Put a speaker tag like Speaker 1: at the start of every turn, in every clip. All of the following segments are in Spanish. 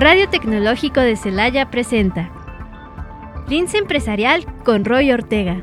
Speaker 1: Radio Tecnológico de Celaya presenta Lince Empresarial con Roy Ortega.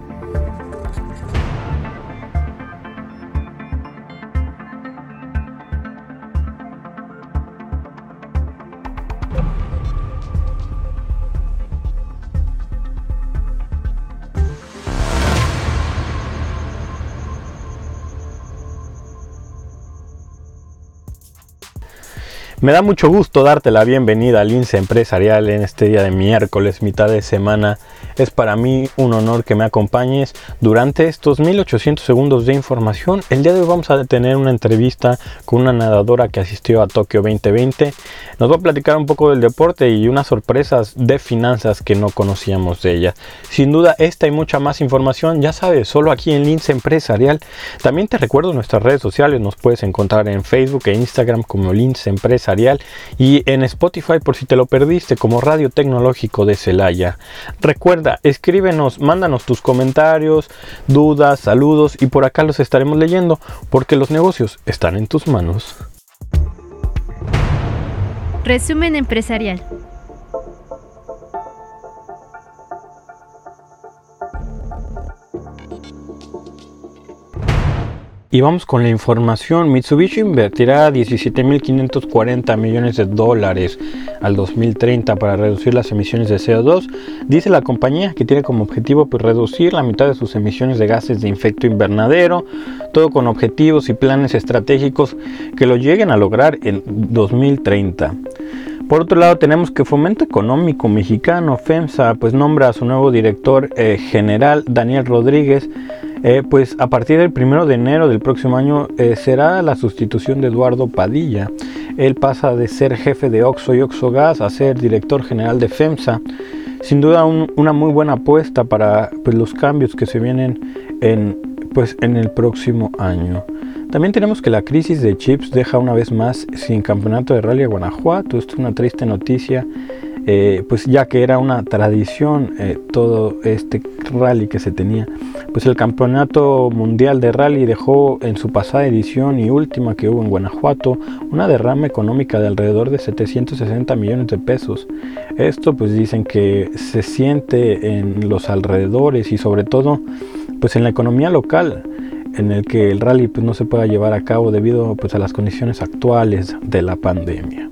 Speaker 2: Me da mucho gusto darte la bienvenida al INSE Empresarial en este día de miércoles, mitad de semana. Es para mí un honor que me acompañes durante estos 1800 segundos de información. El día de hoy vamos a tener una entrevista con una nadadora que asistió a Tokio 2020. Nos va a platicar un poco del deporte y unas sorpresas de finanzas que no conocíamos de ella. Sin duda, esta y mucha más información, ya sabes, solo aquí en INSE Empresarial. También te recuerdo nuestras redes sociales, nos puedes encontrar en Facebook e Instagram como Lince Empresarial y en Spotify por si te lo perdiste como Radio Tecnológico de Celaya. Recuerda, escríbenos, mándanos tus comentarios, dudas, saludos y por acá los estaremos leyendo porque los negocios están en tus manos.
Speaker 1: Resumen empresarial.
Speaker 2: Y vamos con la información. Mitsubishi invertirá 17.540 millones de dólares al 2030 para reducir las emisiones de CO2. Dice la compañía que tiene como objetivo pues, reducir la mitad de sus emisiones de gases de efecto invernadero, todo con objetivos y planes estratégicos que lo lleguen a lograr en 2030. Por otro lado, tenemos que Fomento Económico Mexicano, FEMSA, pues nombra a su nuevo director eh, general, Daniel Rodríguez, eh, pues a partir del primero de enero del próximo año eh, será la sustitución de Eduardo Padilla. Él pasa de ser jefe de Oxo y Oxogas a ser director general de FEMSA. Sin duda una muy buena apuesta para pues, los cambios que se vienen en, pues, en el próximo año. También tenemos que la crisis de chips deja una vez más sin campeonato de rally a Guanajuato. Esto es una triste noticia eh, pues ya que era una tradición eh, todo este rally que se tenía. Pues el campeonato mundial de rally dejó en su pasada edición y última que hubo en Guanajuato una derrama económica de alrededor de 760 millones de pesos. Esto pues dicen que se siente en los alrededores y sobre todo pues en la economía local en el que el rally pues, no se pueda llevar a cabo debido pues, a las condiciones actuales de la pandemia.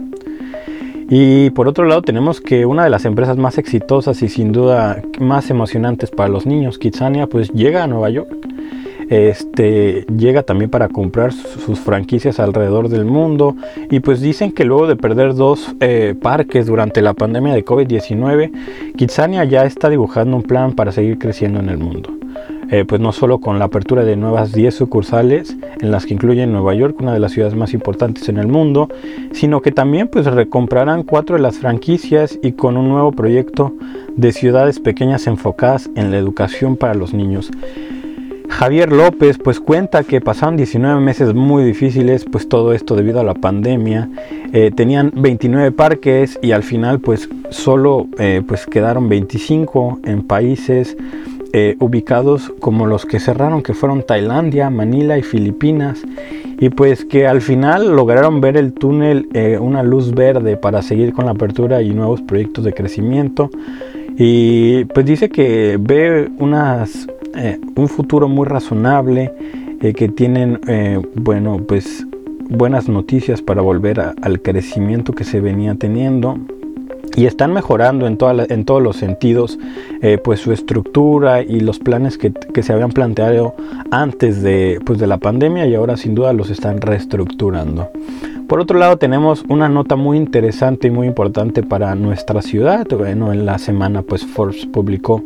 Speaker 2: Y por otro lado tenemos que una de las empresas más exitosas y sin duda más emocionantes para los niños, Kitsania, pues llega a Nueva York. Este llega también para comprar sus franquicias alrededor del mundo y pues dicen que luego de perder dos eh, parques durante la pandemia de COVID-19, Kitsania ya está dibujando un plan para seguir creciendo en el mundo. Eh, pues no solo con la apertura de nuevas 10 sucursales, en las que incluyen Nueva York, una de las ciudades más importantes en el mundo, sino que también pues recomprarán cuatro de las franquicias y con un nuevo proyecto de ciudades pequeñas enfocadas en la educación para los niños. Javier López pues cuenta que pasaron 19 meses muy difíciles, pues todo esto debido a la pandemia. Eh, tenían 29 parques y al final pues solo eh, pues quedaron 25 en países eh, ubicados como los que cerraron, que fueron Tailandia, Manila y Filipinas, y pues que al final lograron ver el túnel eh, una luz verde para seguir con la apertura y nuevos proyectos de crecimiento. Y pues dice que ve unas, eh, un futuro muy razonable, que tienen, bueno, pues buenas noticias para volver al crecimiento que se venía teniendo y están mejorando en, en todos los sentidos eh, pues su estructura y los planes que, se habían planteado antes de, pues de la pandemia y ahora sin duda los están reestructurando. Por otro lado tenemos una nota muy interesante y muy importante para nuestra ciudad. Bueno, en la semana pues Forbes publicó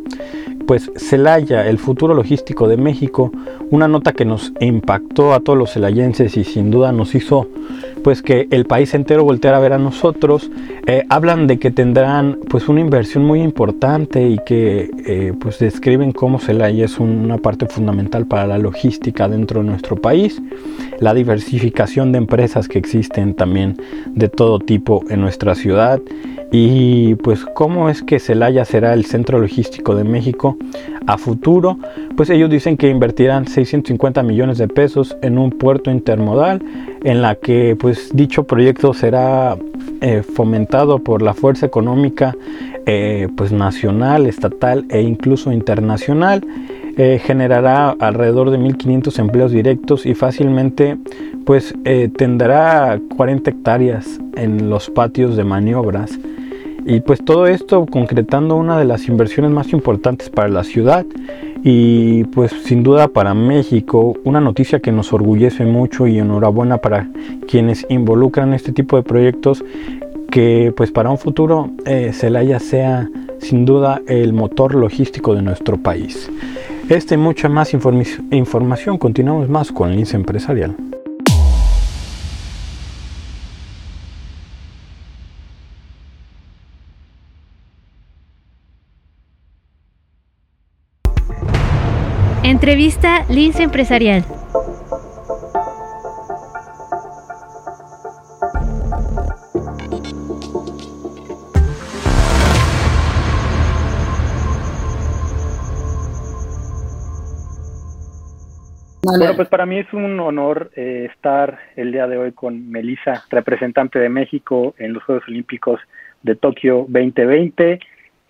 Speaker 2: pues Celaya, el futuro logístico de México, una nota que nos impactó a todos los celayenses y sin duda nos hizo pues que el país entero volteara a ver a nosotros. Eh, hablan de que tendrán pues una inversión muy importante y que eh, pues describen cómo Celaya es una parte fundamental para la logística dentro de nuestro país, la diversificación de empresas que existen también de todo tipo en nuestra ciudad y pues cómo es que Celaya será el centro logístico de México a futuro, pues ellos dicen que invertirán 650 millones de pesos en un puerto intermodal en la que pues dicho proyecto será eh, fomentado por la fuerza económica eh, pues nacional, estatal e incluso internacional. Eh, generará alrededor de 1.500 empleos directos y fácilmente pues tendrá 40 hectáreas en los patios de maniobras y pues todo esto concretando una de las inversiones más importantes para la ciudad y pues sin duda para México una noticia que nos orgullece mucho y enhorabuena para quienes involucran este tipo de proyectos que pues para un futuro eh, Celaya sea sin duda el motor logístico de nuestro país. Este y mucha más información continuamos más con Lince Empresarial.
Speaker 1: Entrevista Lince Empresarial.
Speaker 3: Bueno, pues para mí es un honor eh, estar el día de hoy con Melissa, representante de México en los Juegos Olímpicos de Tokio 2020.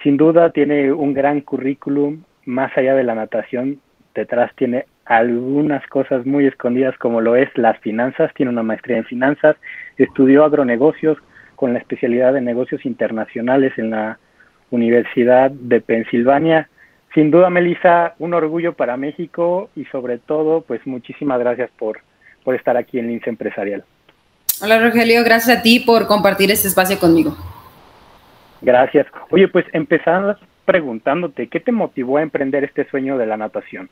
Speaker 3: Sin duda tiene un gran currículum, más allá de la natación, detrás tiene algunas cosas muy escondidas como lo es las finanzas, tiene una maestría en finanzas, estudió agronegocios con la especialidad de negocios internacionales en la Universidad de Pensilvania sin duda, Melissa, un orgullo para México y sobre todo, pues muchísimas gracias por, por estar aquí en Lince Empresarial.
Speaker 4: Hola Rogelio, gracias a ti por compartir este espacio conmigo.
Speaker 3: Gracias. Oye, pues empezando preguntándote, ¿qué te motivó a emprender este sueño de la natación?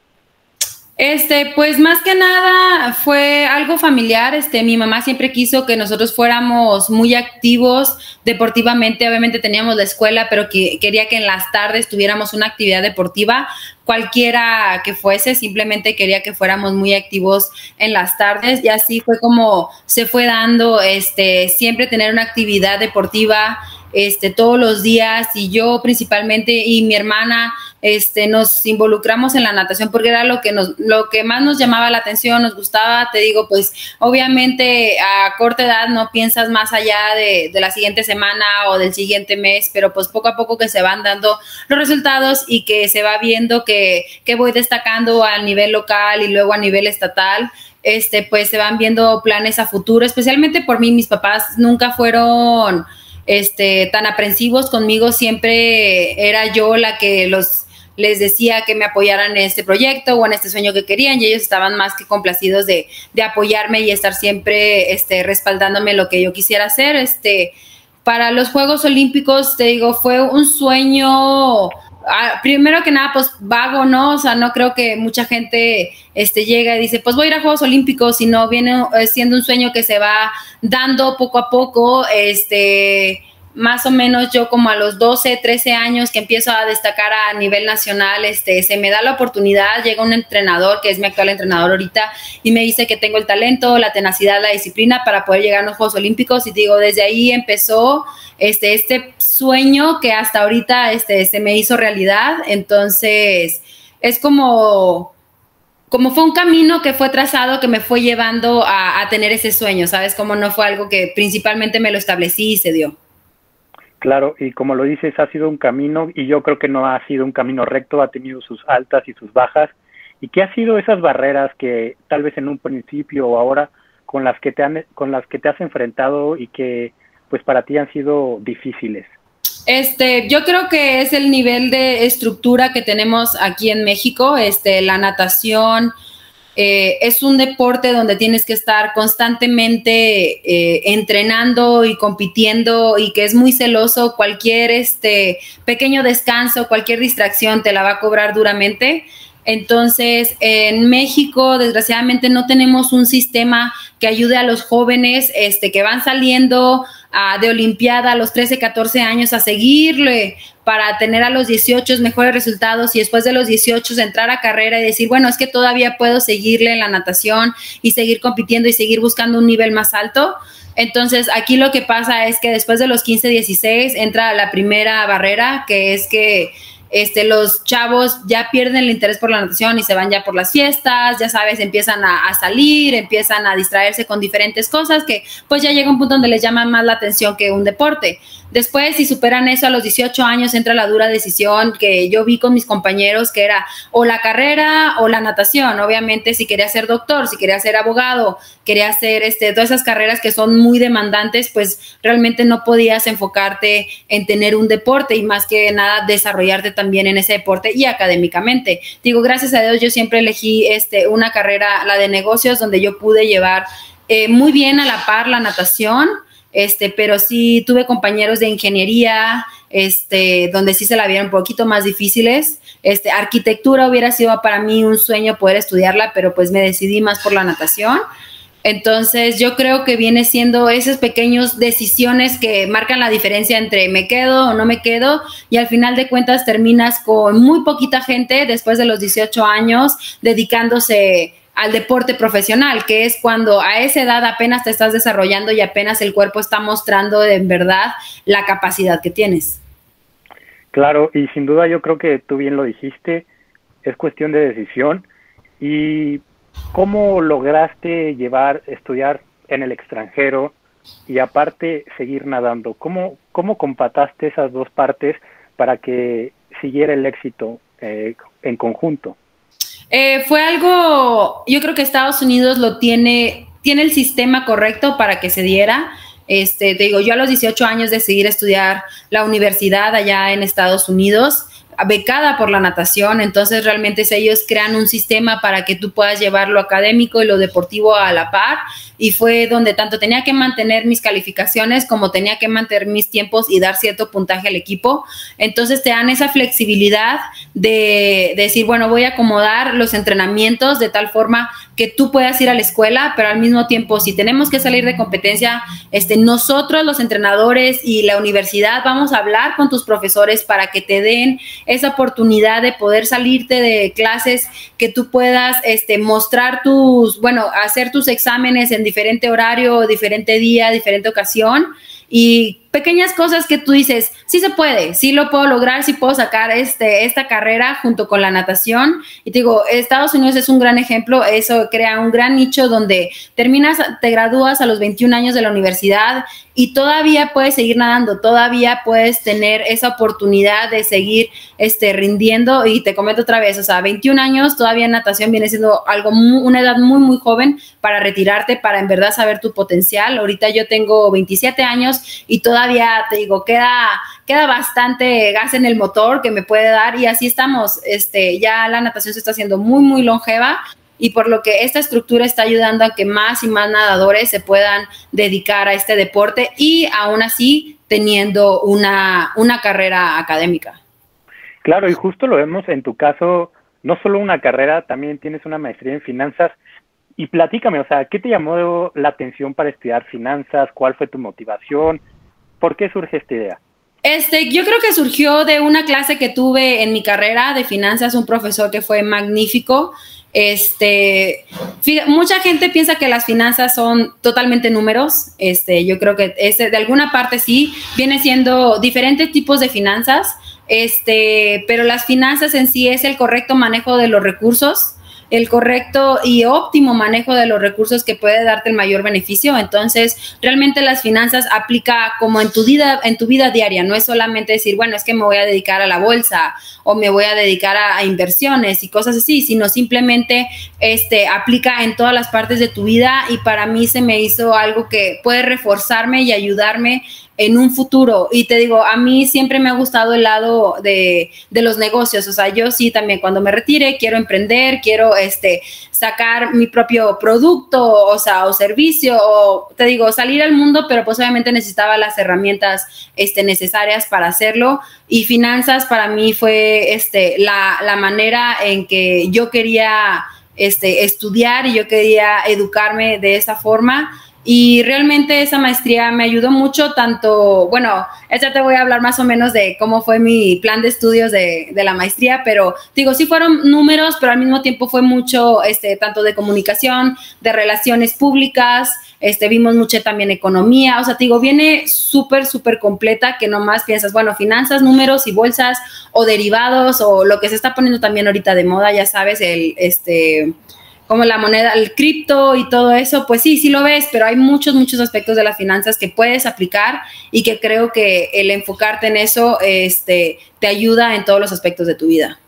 Speaker 4: Este, pues más que nada fue algo familiar. Este, mi mamá siempre quiso que nosotros fuéramos muy activos deportivamente. Obviamente teníamos la escuela, pero que, quería que en las tardes tuviéramos una actividad deportiva, cualquiera que fuese. Simplemente quería que fuéramos muy activos en las tardes y así fue como se fue dando. Este, siempre tener una actividad deportiva este, todos los días y yo principalmente y mi hermana este, nos involucramos en la natación porque era lo que, nos, lo que más nos llamaba la atención, nos gustaba, te digo, pues obviamente a corta edad no piensas más allá de, de la siguiente semana o del siguiente mes, pero pues poco a poco que se van dando los resultados y que se va viendo que, que voy destacando a nivel local y luego a nivel estatal este, pues se van viendo planes a futuro, especialmente por mí, mis papás nunca fueron este, tan aprensivos conmigo, siempre era yo la que los les decía que me apoyaran en este proyecto o en este sueño que querían y ellos estaban más que complacidos de, de apoyarme y estar siempre este, respaldándome lo que yo quisiera hacer. Este, para los Juegos Olímpicos, te digo, fue un sueño Ah, primero que nada, pues vago, ¿no? O sea, no creo que mucha gente este, llega y dice, pues voy a ir a Juegos Olímpicos, sino viene eh, siendo un sueño que se va dando poco a poco, este, más o menos yo como a los 12, 13 años que empiezo a destacar a nivel nacional, este, se me da la oportunidad, llega un entrenador, que es mi actual entrenador ahorita, y me dice que tengo el talento, la tenacidad, la disciplina para poder llegar a los Juegos Olímpicos, y digo, desde ahí empezó este, este sueño que hasta ahorita este, se me hizo realidad, entonces es como como fue un camino que fue trazado que me fue llevando a, a, tener ese sueño, ¿sabes? Como no fue algo que principalmente me lo establecí y se dio.
Speaker 3: Claro, y como lo dices, ha sido un camino y yo creo que no ha sido un camino recto, ha tenido sus altas y sus bajas. ¿Y qué ha sido esas barreras que tal vez en un principio o ahora con las que te han, con las que te has enfrentado y que pues para ti han sido difíciles?
Speaker 4: Este, yo creo que es el nivel de estructura que tenemos aquí en México, este, la natación, eh, es un deporte donde tienes que estar constantemente eh, entrenando y compitiendo y que es muy celoso. Cualquier este, pequeño descanso, cualquier distracción te la va a cobrar duramente. Entonces, en México, desgraciadamente, no tenemos un sistema que ayude a los jóvenes este, que van saliendo de Olimpiada a los 13, 14 años a seguirle para tener a los 18 mejores resultados y después de los 18 entrar a carrera y decir, bueno, es que todavía puedo seguirle en la natación y seguir compitiendo y seguir buscando un nivel más alto. Entonces, aquí lo que pasa es que después de los 15, 16 entra la primera barrera, que es que este, los chavos ya pierden el interés por la natación y se van ya por las fiestas, ya sabes, empiezan a, salir, empiezan a distraerse con diferentes cosas que pues ya llega un punto donde les llama más la atención que un deporte. Después, si superan eso a los 18 años, entra la dura decisión que yo vi con mis compañeros, que era o la carrera o la natación. Obviamente, si quería ser doctor, si quería ser abogado, quería hacer este, todas esas carreras que son muy demandantes, pues realmente no podías enfocarte en tener un deporte y más que nada desarrollarte también en ese deporte y académicamente. Digo, gracias a Dios, yo siempre elegí este, una carrera, la de negocios, donde yo pude llevar eh, muy bien a la par la natación este, pero sí tuve compañeros de ingeniería, este, donde sí se la vieron un poquito más difíciles. Este, arquitectura hubiera sido para mí un sueño poder estudiarla, pero pues me decidí más por la natación. Entonces yo creo que viene siendo esas pequeñas decisiones que marcan la diferencia entre me quedo o no me quedo y al final de cuentas terminas con muy poquita gente después de los 18 años dedicándose al deporte profesional, que es cuando a esa edad apenas te estás desarrollando y apenas el cuerpo está mostrando en verdad la capacidad que tienes.
Speaker 3: Claro, y sin duda yo creo que tú bien lo dijiste, es cuestión de decisión. ¿Y cómo lograste llevar, estudiar en el extranjero y aparte seguir nadando? ¿Cómo, cómo compataste esas dos partes para que siguiera el éxito eh, en conjunto?
Speaker 4: Eh, fue algo, yo creo que Estados Unidos lo tiene, tiene el sistema correcto para que se diera. Este, te digo, yo a los 18 años decidí estudiar la universidad allá en Estados Unidos becada por la natación, entonces realmente ellos crean un sistema para que tú puedas llevar lo académico y lo deportivo a la par y fue donde tanto tenía que mantener mis calificaciones como tenía que mantener mis tiempos y dar cierto puntaje al equipo. Entonces te dan esa flexibilidad de, decir, bueno, voy a acomodar los entrenamientos de tal forma que tú puedas ir a la escuela, pero al mismo tiempo, si tenemos que salir de competencia, este, nosotros los entrenadores y la universidad vamos a hablar con tus profesores para que te den esa oportunidad de poder salirte de clases, que tú puedas este, mostrar tus, bueno, hacer tus exámenes en diferente horario, diferente día, diferente ocasión. Y pequeñas cosas que tú dices, sí se puede, sí lo puedo lograr, sí puedo sacar este, esta carrera junto con la natación. Y te digo, Estados Unidos es un gran ejemplo, eso crea un gran nicho donde terminas, te gradúas a los 21 años de la universidad y todavía puedes seguir nadando, todavía puedes tener esa oportunidad de seguir este, rindiendo. Y te comento otra vez, o sea, 21 años, todavía natación viene siendo algo, una edad muy, muy joven para retirarte, para en verdad saber tu potencial. Ahorita yo tengo 27 años y todavía todavía, te digo, queda, queda bastante gas en el motor que me puede dar y así estamos. Este, ya la natación se está haciendo muy, muy longeva y por lo que esta estructura está ayudando a que más y más nadadores se puedan dedicar a este deporte y aún así teniendo una, una carrera académica.
Speaker 3: Claro, y justo lo vemos en tu caso, no solo una carrera, también tienes una maestría en finanzas. Y platícame, o sea, ¿qué te llamó la atención para estudiar finanzas? ¿Cuál fue tu motivación? ¿Por qué surge esta idea?
Speaker 4: Este, yo creo que surgió de una clase que tuve en mi carrera de finanzas, un profesor que fue magnífico. Este, mucha gente piensa que las finanzas son totalmente números. Este, yo creo que este, de alguna parte sí, viene siendo diferentes tipos de finanzas. Este, pero las finanzas en sí es el correcto manejo de los recursos el correcto y óptimo manejo de los recursos que puede darte el mayor beneficio. Entonces, realmente las finanzas aplica como en tu vida, en tu vida diaria. No es solamente decir, bueno, es que me voy a dedicar a la bolsa o me voy a dedicar a, inversiones y cosas así, sino simplemente este, aplica en todas las partes de tu vida y para mí se me hizo algo que puede reforzarme y ayudarme en un futuro. Y te digo, a mí siempre me ha gustado el lado de, de, los negocios. O sea, yo sí también cuando me retire quiero emprender, quiero este, sacar mi propio producto, o sea, o servicio, o te digo, salir al mundo, pero pues obviamente necesitaba las herramientas este, necesarias para hacerlo. Y finanzas para mí fue este, la, la manera en que yo quería este, estudiar y yo quería educarme de esa forma y realmente esa maestría me ayudó mucho, tanto, bueno, ya te voy a hablar más o menos de cómo fue mi plan de estudios de, de, la maestría, pero digo, sí fueron números, pero al mismo tiempo fue mucho, este, tanto de comunicación, de relaciones públicas, este, vimos mucho también economía, o sea, digo, viene súper, súper completa que nomás piensas, bueno, finanzas, números y bolsas o derivados o lo que se está poniendo también ahorita de moda, ya sabes, el, este, como la moneda, el cripto y todo eso, pues sí, sí lo ves, pero hay muchos, muchos aspectos de las finanzas que puedes aplicar y que creo que el enfocarte en eso este, te ayuda en todos los aspectos de tu vida.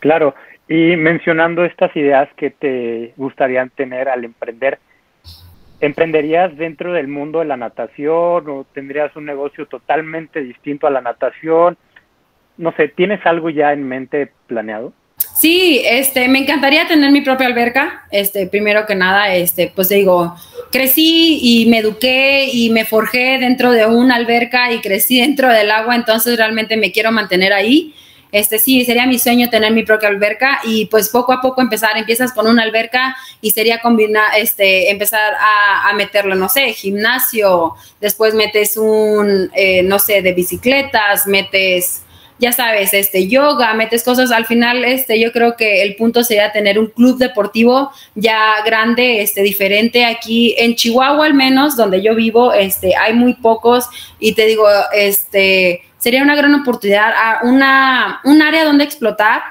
Speaker 3: Claro, y mencionando estas ideas que te gustarían tener al emprender, ¿Emprenderías dentro del mundo de la natación o tendrías un negocio totalmente distinto a la natación? No sé, ¿tienes algo ya en mente planeado?
Speaker 4: Sí, este, me encantaría tener mi propia alberca. Este, primero que nada, este, pues digo, crecí y me eduqué y me forjé dentro de una alberca y crecí dentro del agua, entonces realmente me quiero mantener ahí. Este sí, sería mi sueño tener mi propia alberca y pues poco a poco empezar, empiezas con una alberca y sería combinar, este, empezar a, meterlo, no sé, gimnasio, después metes un, eh, no sé, de bicicletas, metes ya sabes, este, yoga, metes cosas, al final, este, yo creo que el punto sería tener un club deportivo ya grande, este, diferente aquí en Chihuahua al menos, donde yo vivo, este, hay muy pocos y te digo, este, sería una gran oportunidad, una, un área donde explotar.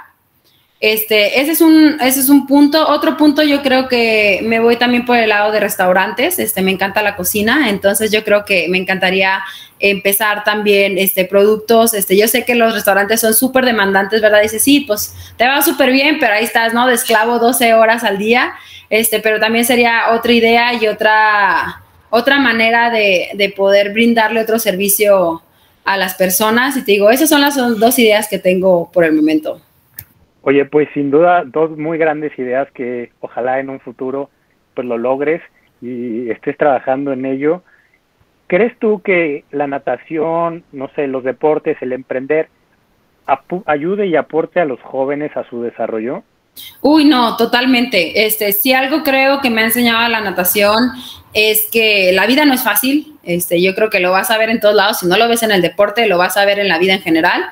Speaker 4: Este, ese es un, ese es un punto. Otro punto, yo creo que me voy también por el lado de restaurantes. Este, me encanta la cocina, entonces yo creo que me encantaría empezar también este productos. Este, yo sé que los restaurantes son súper demandantes, ¿verdad? Dice, sí, pues te va súper bien, pero ahí estás, ¿no? De esclavo 12 horas al día. Este, pero también sería otra idea y otra, otra manera de, de poder brindarle otro servicio a las personas y te digo, esas son las dos ideas que tengo por el momento.
Speaker 3: Oye, pues sin duda dos muy grandes ideas que ojalá en un futuro pues lo logres y estés trabajando en ello. ¿Crees tú que la natación, no sé, los deportes, el emprender, ayude y aporte a los jóvenes a su desarrollo?
Speaker 4: Uy, no, totalmente. Este, si algo creo que me ha enseñado la natación es que la vida no es fácil. Este, yo creo que lo vas a ver en todos lados. Si no lo ves en el deporte, lo vas a ver en la vida en general.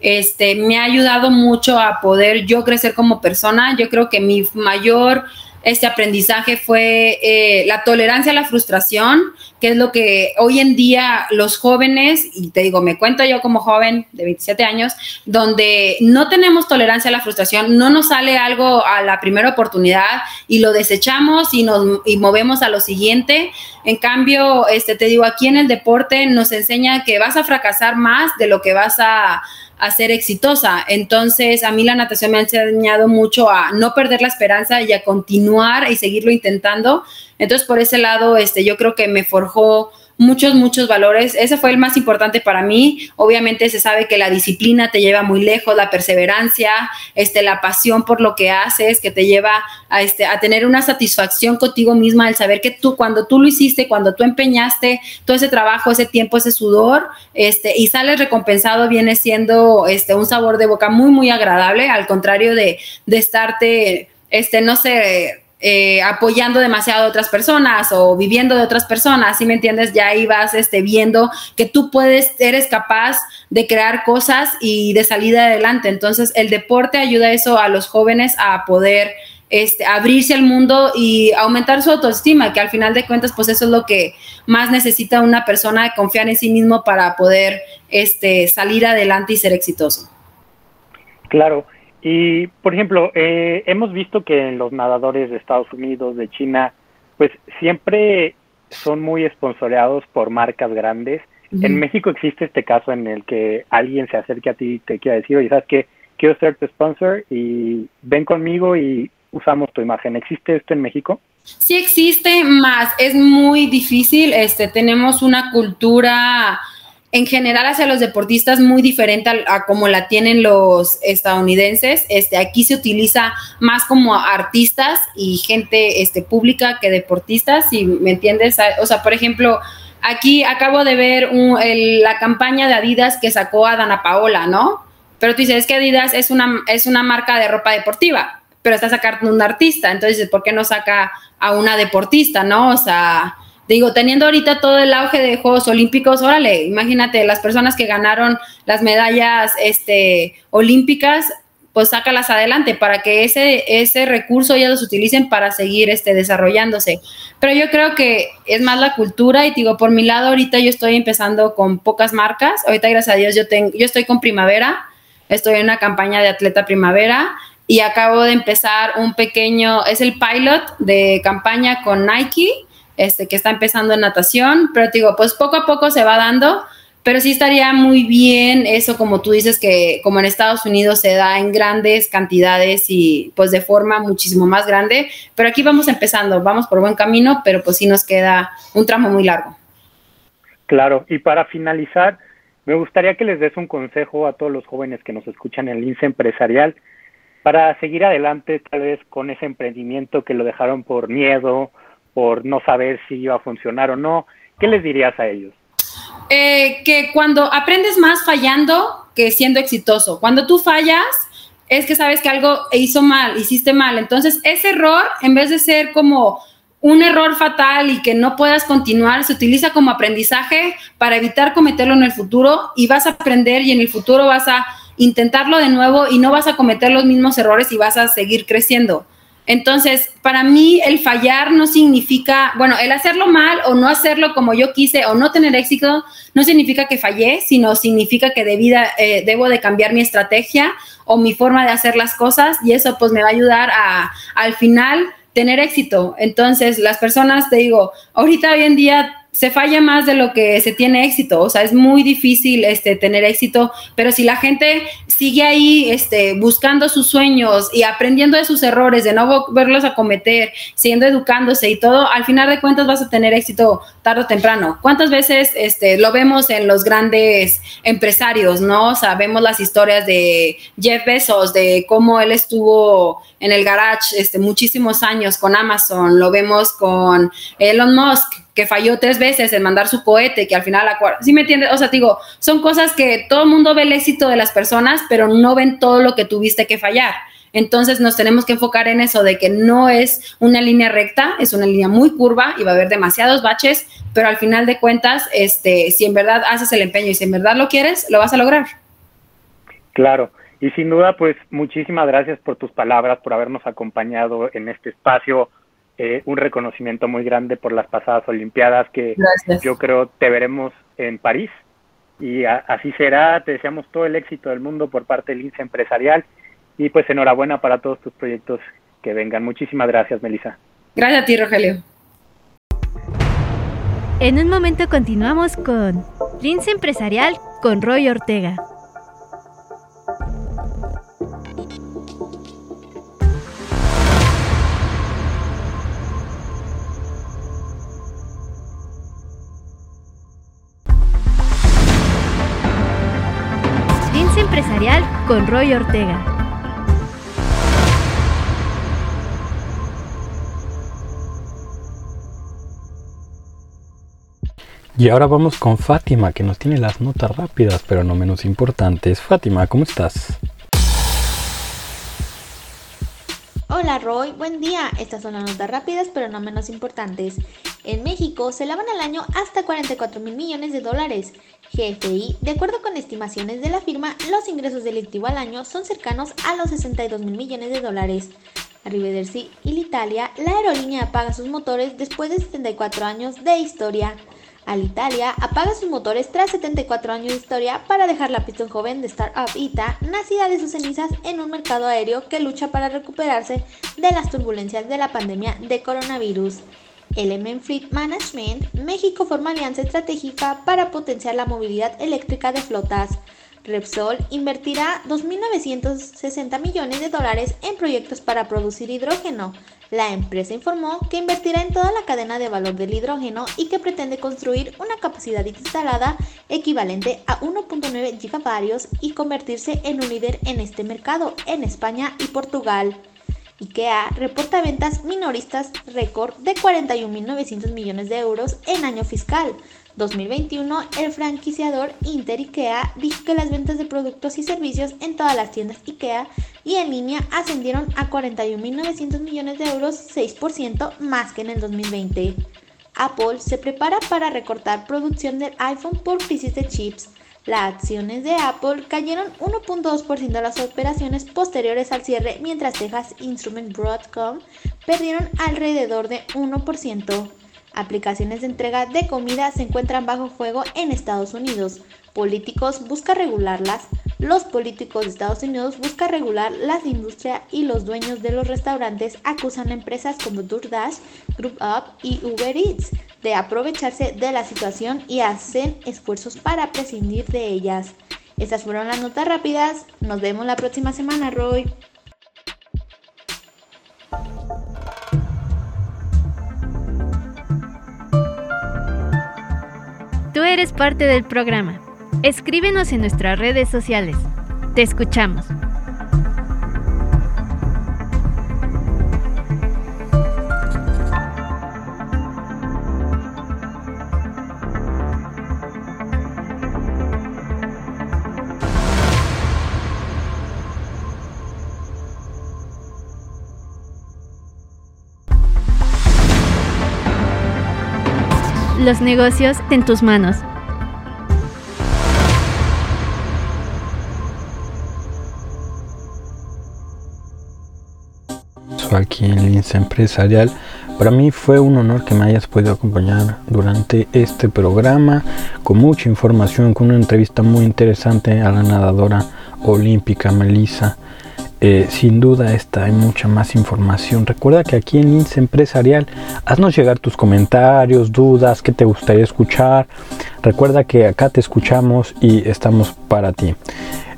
Speaker 4: Este, me ha ayudado mucho a poder yo crecer como persona. Yo creo que mi mayor este aprendizaje fue eh, la tolerancia a la frustración, que es lo que hoy en día los jóvenes, y te digo, me cuento yo como joven de 27 años, donde no tenemos tolerancia a la frustración, no nos sale algo a la primera oportunidad y lo desechamos y nos y movemos a lo siguiente. En cambio, este, te digo, aquí en el deporte nos enseña que vas a fracasar más de lo que vas a a ser exitosa. Entonces, a mí la natación me ha enseñado mucho a no perder la esperanza y a continuar y seguirlo intentando. Entonces, por ese lado, este, yo creo que me forjó muchos, muchos valores. Ese fue el más importante para mí. Obviamente se sabe que la disciplina te lleva muy lejos, la perseverancia, este, la pasión por lo que haces, que te lleva a, este, a tener una satisfacción contigo misma, el saber que tú, cuando tú lo hiciste, cuando tú empeñaste todo ese trabajo, ese tiempo, ese sudor, este, y sales recompensado, viene siendo este, un sabor de boca muy, muy agradable, al contrario de, de estarte, este, no sé, eh, apoyando demasiado a otras personas o viviendo de otras personas, si me entiendes? Ya ahí vas este, viendo que tú puedes, eres capaz de crear cosas y de salir adelante. Entonces, el deporte ayuda eso a los jóvenes a poder este, abrirse al mundo y aumentar su autoestima, que al final de cuentas, pues eso es lo que más necesita una persona, confiar en sí mismo para poder este, salir adelante y ser exitoso.
Speaker 3: Claro, y, por ejemplo, eh, hemos visto que los nadadores de Estados Unidos, de China, pues siempre son muy esponsoreados por marcas grandes. En México existe este caso en el que alguien se acerque a ti y te quiera decir, oye, ¿sabes qué? Quiero ser tu sponsor y ven conmigo y usamos tu imagen. ¿Existe esto en México?
Speaker 4: Sí existe, más es muy difícil. Este, tenemos una cultura en general hacia los deportistas muy diferente a, como la tienen los estadounidenses. Este, aquí se utiliza más como artistas y gente este, pública que deportistas, si me entiendes. O sea, por ejemplo, aquí acabo de ver la campaña de Adidas que sacó a Dana Paola, ¿no? Pero tú dices, es que Adidas es una, es una marca de ropa deportiva, pero está sacando un artista. Entonces, ¿por qué no saca a una deportista, no? O sea digo, teniendo ahorita todo el auge de Juegos Olímpicos, órale, imagínate, las personas que ganaron las medallas este, olímpicas, pues sácalas adelante para que ese, ese recurso ya los utilicen para seguir este, desarrollándose. Pero yo creo que es más la cultura y digo, por mi lado ahorita yo estoy empezando con pocas marcas, ahorita gracias a Dios yo, tengo, yo estoy con Primavera, estoy en una campaña de atleta Primavera y acabo de empezar un pequeño, es el pilot de campaña con Nike, este, que está empezando en natación, pero digo, pues poco a poco se va dando pero sí estaría muy bien eso, como tú dices, que como en Estados Unidos se da en grandes cantidades y pues de forma muchísimo más grande, pero aquí vamos empezando, vamos por buen camino, pero pues sí nos queda un tramo muy largo.
Speaker 3: Claro, y para finalizar, me gustaría que les des un consejo a todos los jóvenes que nos escuchan en el INSE empresarial para seguir adelante tal vez con ese emprendimiento que lo dejaron por miedo, por no saber si iba a funcionar o no. ¿Qué les dirías a ellos?
Speaker 4: Eh, que cuando aprendes más fallando que siendo exitoso. Cuando tú fallas, es que sabes que algo hizo mal, hiciste mal. Entonces, ese error, en vez de ser como un error fatal y que no puedas continuar, se utiliza como aprendizaje para evitar cometerlo en el futuro y vas a aprender y en el futuro vas a intentarlo de nuevo y no vas a cometer los mismos errores y vas a seguir creciendo. Entonces, para mí el fallar no significa, bueno, el hacerlo mal o no hacerlo como yo quise o no tener éxito, no significa que fallé, sino significa que eh, debo de cambiar mi estrategia o mi forma de hacer las cosas y eso pues me va a ayudar a, al final tener éxito. Entonces, las personas, te digo, ahorita hoy en día se falla más de lo que se tiene éxito, o sea, es muy difícil este, tener éxito, pero si la gente sigue ahí este, buscando sus sueños y aprendiendo de sus errores, de no verlos a cometer, siguiendo educándose y todo, al final de cuentas vas a tener éxito tarde o temprano. ¿Cuántas veces este, lo vemos en los grandes empresarios, no? Sabemos las historias de Jeff Bezos, de cómo él estuvo en el garage este, muchísimos años con Amazon, lo vemos con Elon Musk, que falló tres veces en mandar su cohete, que al final, ¿sí me entiendes? O sea, digo, son cosas que todo el mundo ve el éxito de las personas, pero no ven todo lo que tuviste que fallar. Entonces nos tenemos que enfocar en eso, de que no es una línea recta, es una línea muy curva y va a haber demasiados baches, pero al final de cuentas, este, si en verdad haces el empeño y si en verdad lo quieres, lo vas a lograr.
Speaker 3: Claro, y sin duda, pues muchísimas gracias por tus palabras, por habernos acompañado en este espacio eh, un reconocimiento muy grande por las pasadas Olimpiadas que yo creo te veremos en París y así será. Te deseamos todo el éxito del mundo por parte del INSE empresarial y pues enhorabuena para todos tus proyectos que vengan. Muchísimas gracias, Melissa.
Speaker 4: Gracias a ti, Rogelio.
Speaker 1: En un momento continuamos con Lince Empresarial con Roy Ortega. Con Roy Ortega.
Speaker 2: Y ahora vamos con Fátima, que nos tiene las notas rápidas, pero no menos importantes. Fátima, ¿cómo estás?
Speaker 5: Hola Roy, buen día. Estas son las notas rápidas, pero no menos importantes. En México se lavan al año hasta 44 mil millones de dólares. GFI, de acuerdo con estimaciones de la firma, los ingresos delictivos al año son cercanos a los 62 mil millones de dólares. Arrivederci y Italia, la aerolínea apaga sus motores después de 74 años de historia. Alitalia apaga sus motores tras 74 años de historia para dejar la pista joven de Startup ITA, nacida de sus cenizas en un mercado aéreo que lucha para recuperarse de las turbulencias de la pandemia de coronavirus. Element Fleet Management, México forma alianza estratégica para potenciar la movilidad eléctrica de flotas. Repsol invertirá 2.960 millones de dólares en proyectos para producir hidrógeno. La empresa informó que invertirá en toda la cadena de valor del hidrógeno y que pretende construir una capacidad instalada equivalente a 1.9 gigavarios y convertirse en un líder en este mercado en España y Portugal. IKEA reporta ventas minoristas récord de 41.900 millones de euros en año fiscal. 2021, el franquiciador Inter IKEA dijo que las ventas de productos y servicios en todas las tiendas IKEA y en línea ascendieron a 41.900 millones de euros, 6% más que en el 2020. Apple se prepara para recortar producción del iPhone por crisis de chips. Las acciones de Apple cayeron 1.2% de las operaciones posteriores al cierre, mientras Texas Instrument Broadcom perdieron alrededor de 1%. Aplicaciones de entrega de comida se encuentran bajo juego en Estados Unidos. Políticos buscan regularlas. Los políticos de Estados Unidos buscan regular las industrias y los dueños de los restaurantes acusan a empresas como DoorDash, Group Up y Uber Eats de aprovecharse de la situación y hacen esfuerzos para prescindir de ellas. Estas fueron las notas rápidas. Nos vemos la próxima semana, Roy.
Speaker 1: Tú eres parte del programa. Escríbenos en nuestras redes sociales. Te escuchamos. Los negocios en tus manos.
Speaker 2: Aquí en Lince Empresarial. Para mí fue un honor que me hayas podido acompañar durante este programa con mucha información, con una entrevista muy interesante a la nadadora olímpica Melissa. Eh, sin duda esta hay mucha más información. Recuerda que aquí en Lince Empresarial haznos llegar tus comentarios, dudas, qué te gustaría escuchar. Recuerda que acá te escuchamos y estamos para ti.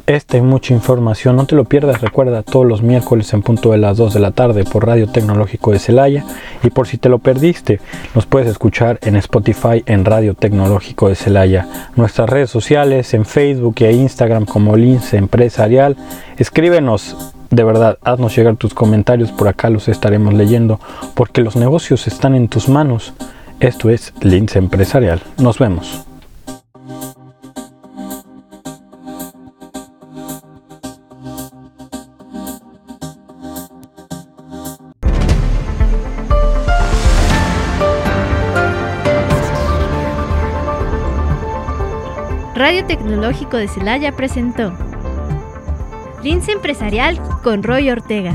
Speaker 2: Esta y mucha información, no te lo pierdas, recuerda todos los miércoles en punto de las 2 de la tarde por Radio Tecnológico de Celaya y por si te lo perdiste, nos puedes escuchar en Spotify en Radio Tecnológico de Celaya, nuestras redes sociales en Facebook e Instagram como Lince Empresarial, escríbenos de verdad, haznos llegar tus comentarios, por acá los estaremos leyendo, porque los negocios están en tus manos. Esto es Lince Empresarial. Nos vemos.
Speaker 1: Tecnológico de Celaya presentó Lince Empresarial con Roy Ortega.